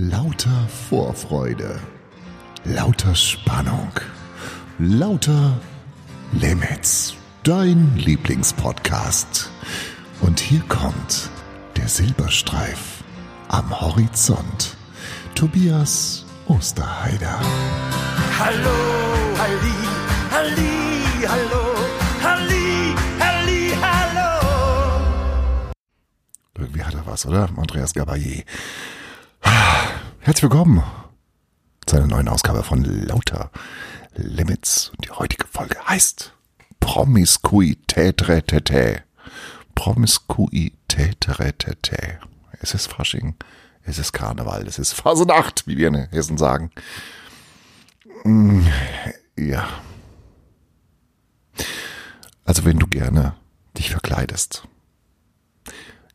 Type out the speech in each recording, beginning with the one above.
Lauter Vorfreude, lauter Spannung, lauter Limits, dein Lieblingspodcast. Und hier kommt der Silberstreif am Horizont. Tobias Osterheider. Hallo, Halli, Halli, hallo, Halli, Halli, hallo. Irgendwie hat er was, oder? Andreas Gabayé. Herzlich willkommen zu einer neuen Ausgabe von Lauter Limits. Und die heutige Folge heißt Promiskuitäträtätä. Promiskuitäträtätä. Es ist Fasching, es ist Karneval, es ist Phasenacht, wie wir in Hessen sagen. Mm, Ja. Also wenn du gerne dich verkleidest,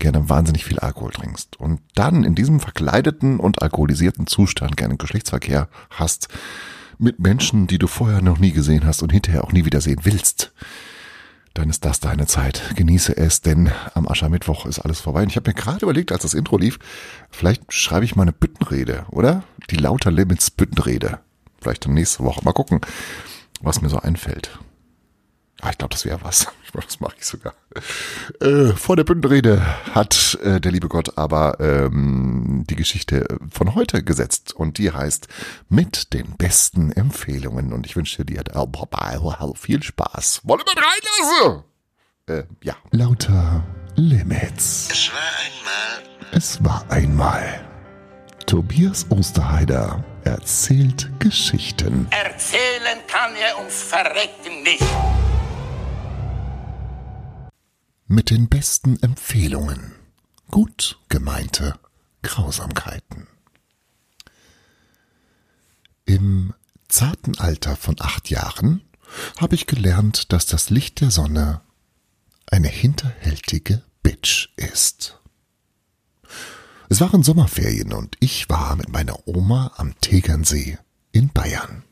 gerne wahnsinnig viel Alkohol trinkst und dann in diesem verkleideten und alkoholisierten Zustand gerne Geschlechtsverkehr hast mit Menschen, die du vorher noch nie gesehen hast und hinterher auch nie wieder sehen willst, dann ist das deine Zeit. Genieße es, denn am Aschermittwoch ist alles vorbei. Und ich habe mir gerade überlegt, als das Intro lief, vielleicht schreibe ich mal eine Büttenrede, oder? Die Lauter Limits Büttenrede. Vielleicht nächste Woche. Mal gucken, was mir so einfällt. Ah, ich glaube, das wäre was. Das mache ich sogar. Äh, vor der Bündenrede hat äh, der liebe Gott aber ähm, die Geschichte von heute gesetzt und die heißt mit den besten Empfehlungen und ich wünsche dir viel Spaß. Wollen wir reinlassen? Äh, ja. Lauter Limits. Es war einmal Es war einmal. Tobias Osterheider erzählt Geschichten. Erzählen kann er ums Verrecken nicht. Mit den besten Empfehlungen. Gut gemeinte Grausamkeiten. Im zarten Alter von acht Jahren habe ich gelernt, dass das Licht der Sonne eine hinterhältige Bitch ist. Es waren Sommerferien und ich war mit meiner Oma am Tegernsee in Bayern.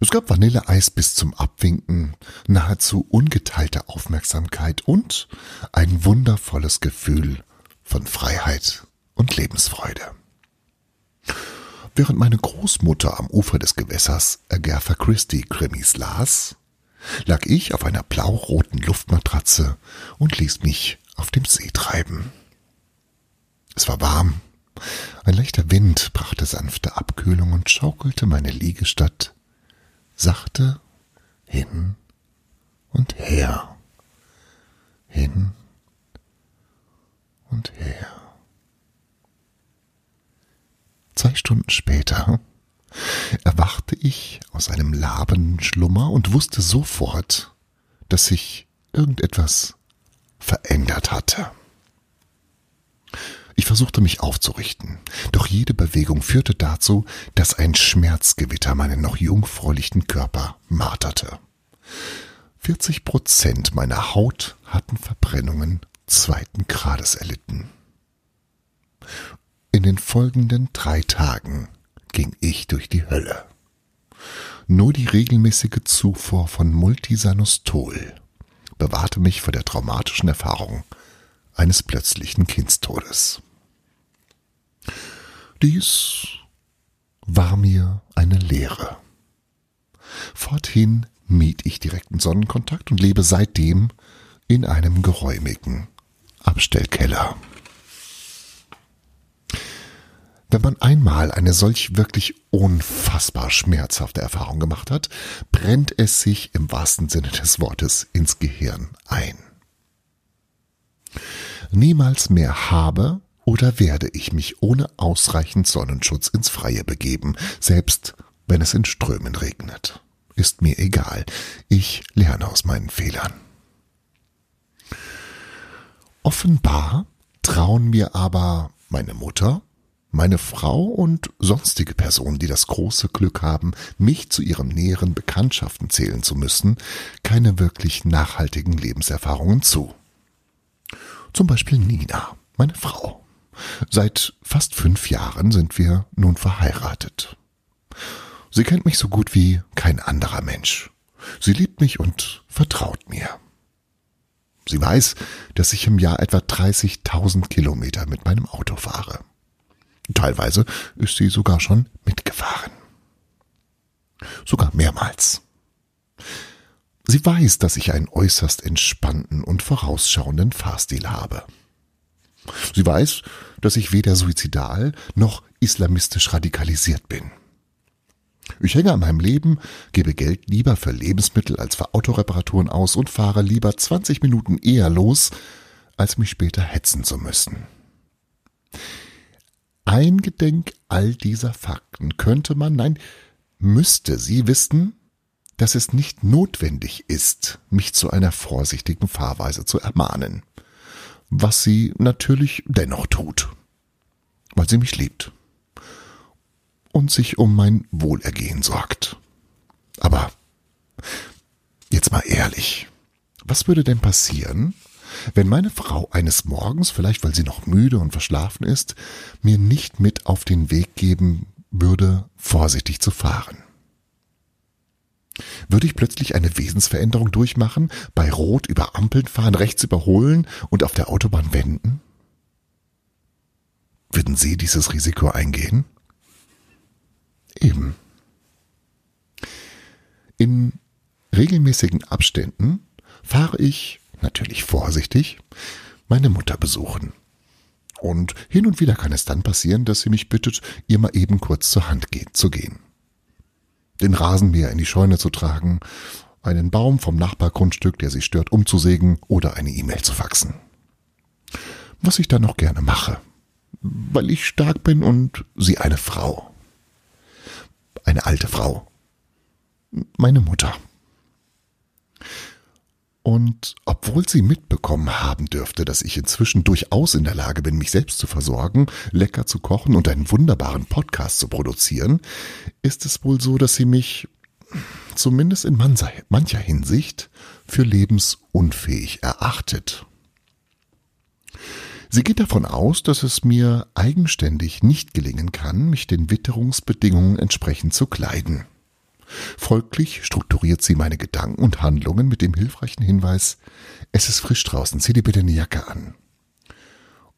Es gab Vanilleeis bis zum Abwinken, nahezu ungeteilte Aufmerksamkeit und ein wundervolles Gefühl von Freiheit und Lebensfreude. Während meine Großmutter am Ufer des Gewässers Agatha Christie Krimis las, lag ich auf einer blau-roten Luftmatratze und ließ mich auf dem See treiben. Es war warm, ein leichter Wind brachte sanfte Abkühlung und schaukelte meine Liegestatt sachte hin und her, hin und her. Zwei Stunden später erwachte ich aus einem labenden Schlummer und wusste sofort, dass sich irgendetwas verändert hatte. Versuchte mich aufzurichten, doch jede Bewegung führte dazu, dass ein Schmerzgewitter meinen noch jungfräulichen Körper marterte. 40 Prozent meiner Haut hatten Verbrennungen zweiten Grades erlitten. In den folgenden drei Tagen ging ich durch die Hölle. Nur die regelmäßige Zufuhr von Multisanostol bewahrte mich vor der traumatischen Erfahrung eines plötzlichen Kindstodes. Dies war mir eine Lehre. Forthin mied ich direkten Sonnenkontakt und lebe seitdem in einem geräumigen Abstellkeller. Wenn man einmal eine solch wirklich unfassbar schmerzhafte Erfahrung gemacht hat, brennt es sich im wahrsten Sinne des Wortes ins Gehirn ein. Niemals mehr habe oder werde ich mich ohne ausreichend Sonnenschutz ins Freie begeben, selbst wenn es in Strömen regnet. Ist mir egal. Ich lerne aus meinen Fehlern. Offenbar trauen mir aber meine Mutter, meine Frau und sonstige Personen, die das große Glück haben, mich zu ihren näheren Bekanntschaften zählen zu müssen, keine wirklich nachhaltigen Lebenserfahrungen zu. Zum Beispiel Nina, meine Frau. Seit fast fünf Jahren sind wir nun verheiratet. Sie kennt mich so gut wie kein anderer Mensch. Sie liebt mich und vertraut mir. Sie weiß, dass ich im Jahr etwa 30.000 Kilometer mit meinem Auto fahre. Teilweise ist sie sogar schon mitgefahren. Sogar mehrmals. Sie weiß, dass ich einen äußerst entspannten und vorausschauenden Fahrstil habe. Sie weiß, dass ich weder suizidal noch islamistisch radikalisiert bin. Ich hänge an meinem Leben, gebe Geld lieber für Lebensmittel als für Autoreparaturen aus und fahre lieber 20 Minuten eher los, als mich später hetzen zu müssen. Eingedenk all dieser Fakten könnte man, nein, müsste sie wissen, dass es nicht notwendig ist, mich zu einer vorsichtigen Fahrweise zu ermahnen, was sie natürlich dennoch tut, weil sie mich liebt und sich um mein Wohlergehen sorgt. Aber jetzt mal ehrlich, was würde denn passieren, wenn meine Frau eines Morgens, vielleicht weil sie noch müde und verschlafen ist, mir nicht mit auf den Weg geben würde, vorsichtig zu fahren? Würde ich plötzlich eine Wesensveränderung durchmachen, bei Rot über Ampeln fahren, rechts überholen und auf der Autobahn wenden? Würden Sie dieses Risiko eingehen? Eben. In regelmäßigen Abständen fahre ich, natürlich vorsichtig, meine Mutter besuchen. Und hin und wieder kann es dann passieren, dass sie mich bittet, ihr mal eben kurz zur Hand zu gehen. Den Rasenmäher in die Scheune zu tragen, einen Baum vom Nachbargrundstück, der sie stört, umzusägen oder eine E-Mail zu faxen. Was ich dann noch gerne mache, weil ich stark bin und sie eine Frau eine alte Frau. Meine Mutter. Und obwohl sie mitbekommen haben dürfte, dass ich inzwischen durchaus in der Lage bin, mich selbst zu versorgen, lecker zu kochen und einen wunderbaren Podcast zu produzieren, ist es wohl so, dass sie mich zumindest in mancher Hinsicht für lebensunfähig erachtet. Sie geht davon aus, dass es mir eigenständig nicht gelingen kann, mich den Witterungsbedingungen entsprechend zu kleiden. Folglich strukturiert sie meine Gedanken und Handlungen mit dem hilfreichen Hinweis, es ist frisch draußen, zieh dir bitte eine Jacke an.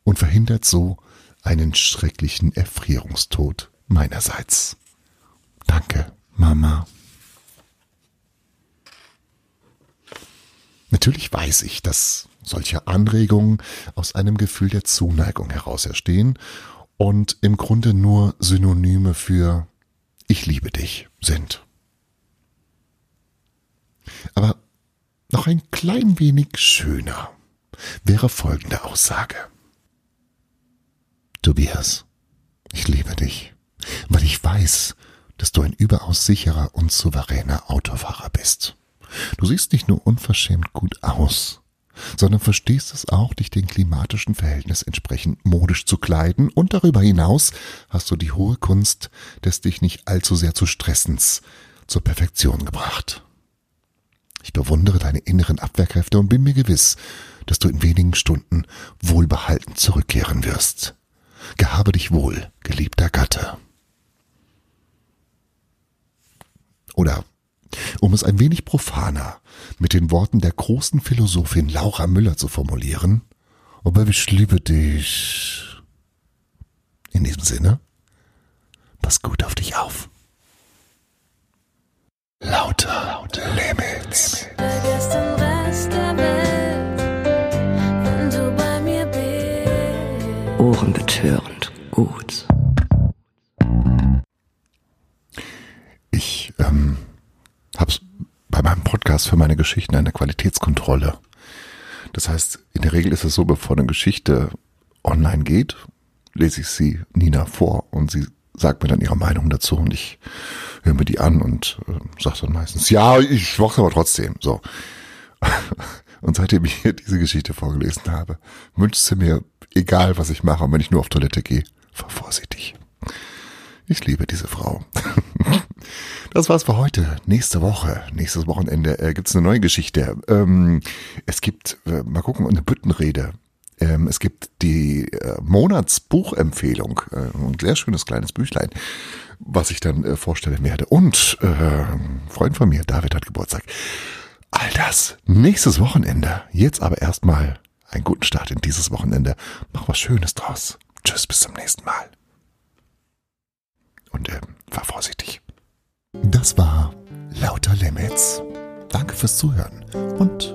Und verhindert so einen schrecklichen Erfrierungstod meinerseits. Danke, Mama. Natürlich weiß ich, dass solche Anregungen aus einem Gefühl der Zuneigung heraus erstehen und im Grunde nur Synonyme für ich liebe dich sind. Aber noch ein klein wenig schöner wäre folgende Aussage. Tobias, ich liebe dich, weil ich weiß, dass du ein überaus sicherer und souveräner Autofahrer bist. Du siehst nicht nur unverschämt gut aus, sondern verstehst es auch, dich den klimatischen Verhältnissen entsprechend modisch zu kleiden und darüber hinaus hast du die hohe Kunst des dich nicht allzu sehr zu stressens zur Perfektion gebracht. Bewundere deine inneren Abwehrkräfte und bin mir gewiss, dass du in wenigen Stunden wohlbehalten zurückkehren wirst. Gehabe dich wohl, geliebter Gatte. Oder um es ein wenig profaner mit den Worten der großen Philosophin Laura Müller zu formulieren, aber ich liebe dich. In diesem Sinne, pass gut auf dich auf. Lauter, lauter Limits. Vergiss den Rest der Welt, wenn du bei mir bist. Ohrenbetörend gut. Ich ähm, hab's bei meinem Podcast für meine Geschichten eine Qualitätskontrolle. Das heißt, in der Regel ist es so, bevor eine Geschichte online geht, lese ich sie Nina vor und sie sagt mir dann ihre Meinung dazu und ich höre mir die an und äh, sage dann meistens, ja, ich mochte aber trotzdem. So. Und seitdem ich hier diese Geschichte vorgelesen habe, wünscht sie mir, egal was ich mache, und wenn ich nur auf Toilette gehe, fahr vorsichtig. Ich liebe diese Frau. Das war's für heute. Nächste Woche, nächstes Wochenende äh, gibt's eine neue Geschichte. Ähm, es gibt, äh, mal gucken, eine Büttenrede. Ähm, es gibt die äh, Monatsbuchempfehlung, äh, ein sehr schönes kleines Büchlein, was ich dann äh, vorstellen werde. Und äh, Freund von mir, David, hat Geburtstag. All das nächstes Wochenende. Jetzt aber erstmal einen guten Start in dieses Wochenende. Mach was Schönes draus. Tschüss, bis zum nächsten Mal. einfach vorsichtig. Das war Lauter Limits. Danke fürs Zuhören und